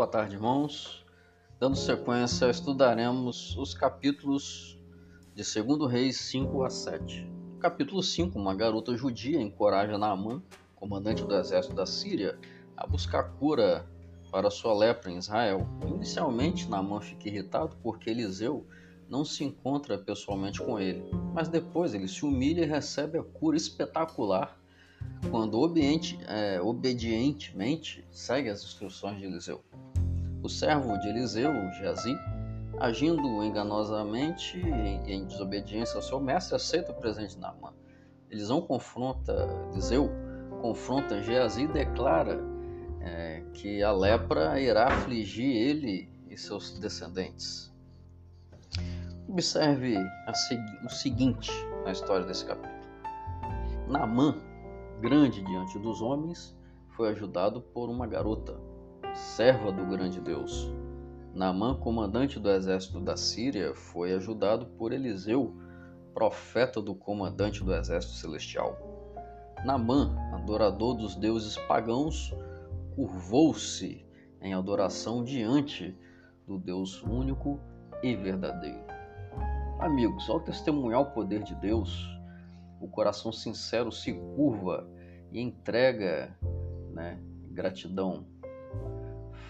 Boa tarde, irmãos. Dando sequência, estudaremos os capítulos de 2 Reis 5 a 7. capítulo 5, uma garota judia encoraja Naamã, comandante do exército da Síria, a buscar cura para sua lepra em Israel. Inicialmente, Naamã fica irritado porque Eliseu não se encontra pessoalmente com ele, mas depois ele se humilha e recebe a cura espetacular quando é, obedientemente segue as instruções de Eliseu. O servo de Eliseu, Geazi, agindo enganosamente e em desobediência ao seu mestre, aceita o presente de Naamã. Eliseu confronta Eliseu, confronta Geazi e declara é, que a lepra irá afligir ele e seus descendentes. Observe o seguinte na história desse capítulo. Naamã, grande diante dos homens, foi ajudado por uma garota, serva do grande Deus. Naamã, comandante do exército da Síria, foi ajudado por Eliseu, profeta do comandante do exército celestial. Naamã, adorador dos deuses pagãos, curvou-se em adoração diante do Deus único e verdadeiro. Amigos, ao testemunhar o poder de Deus, o coração sincero se curva e entrega né, gratidão.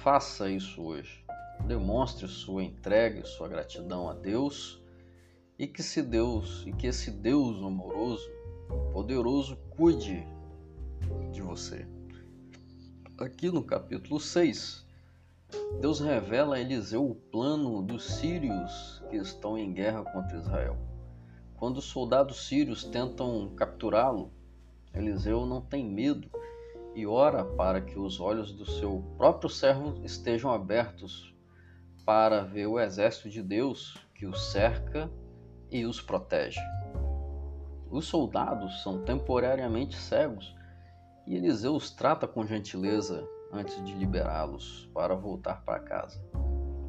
Faça isso hoje. Demonstre sua entrega sua gratidão a Deus e que se Deus e que esse Deus amoroso, poderoso, cuide de você. Aqui no capítulo 6, Deus revela a Eliseu o plano dos sírios que estão em guerra contra Israel. Quando os soldados sírios tentam capturá-lo, Eliseu não tem medo e ora para que os olhos do seu próprio servo estejam abertos para ver o exército de Deus que os cerca e os protege. Os soldados são temporariamente cegos e Eliseu os trata com gentileza antes de liberá-los para voltar para casa.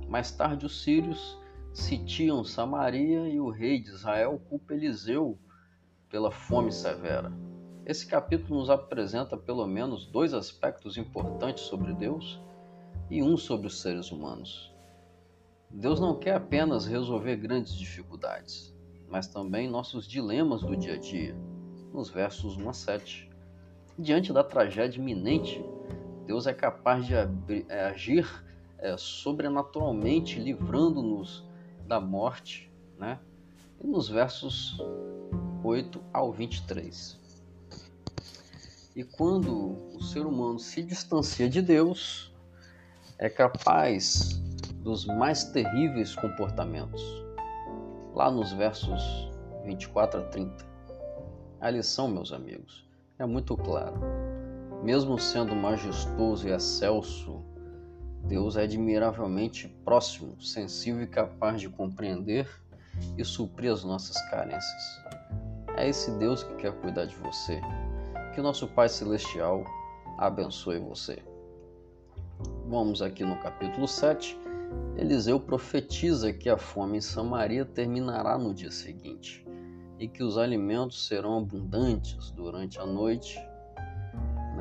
Mais tarde, os sírios sitiam Samaria e o rei de Israel culpa Eliseu pela fome severa. Esse capítulo nos apresenta pelo menos dois aspectos importantes sobre Deus e um sobre os seres humanos. Deus não quer apenas resolver grandes dificuldades, mas também nossos dilemas do dia a dia, nos versos 1 a 7. Diante da tragédia iminente, Deus é capaz de é, agir é, sobrenaturalmente, livrando-nos da morte, né? E nos versos 8 ao 23. E quando o ser humano se distancia de Deus, é capaz dos mais terríveis comportamentos. Lá nos versos 24 a 30. A lição, meus amigos, é muito clara mesmo sendo majestoso e excelso, Deus é admiravelmente próximo, sensível e capaz de compreender e suprir as nossas carências. É esse Deus que quer cuidar de você. Que o nosso Pai Celestial abençoe você. Vamos aqui no capítulo 7. Eliseu profetiza que a fome em Samaria terminará no dia seguinte e que os alimentos serão abundantes durante a noite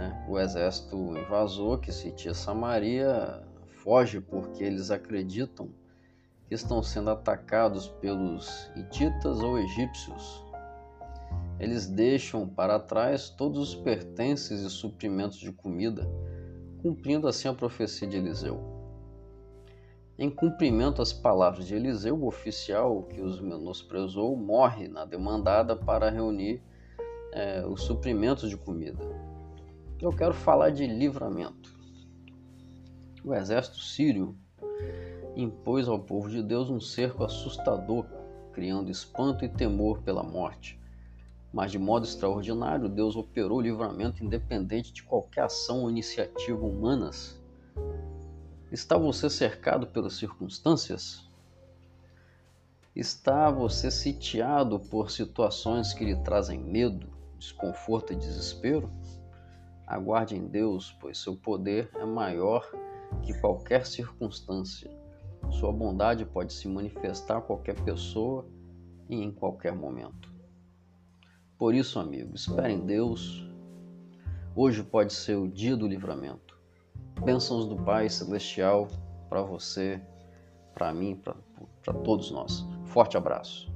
né? O exército invasor que sitia Samaria foge porque eles acreditam que estão sendo atacados pelos hititas ou egípcios. Eles deixam para trás todos os pertences e suprimentos de comida, cumprindo assim a profecia de Eliseu. Em cumprimento às palavras de Eliseu, o oficial que os menosprezou morre na demandada para reunir é, os suprimentos de comida eu quero falar de livramento. O exército sírio impôs ao povo de Deus um cerco assustador, criando espanto e temor pela morte. Mas de modo extraordinário, Deus operou o livramento independente de qualquer ação ou iniciativa humanas. Está você cercado pelas circunstâncias? Está você sitiado por situações que lhe trazem medo, desconforto e desespero? Aguarde em Deus, pois seu poder é maior que qualquer circunstância. Sua bondade pode se manifestar a qualquer pessoa e em qualquer momento. Por isso, amigo, espere em Deus. Hoje pode ser o dia do livramento. Bênçãos do Pai Celestial para você, para mim, para todos nós. Forte abraço.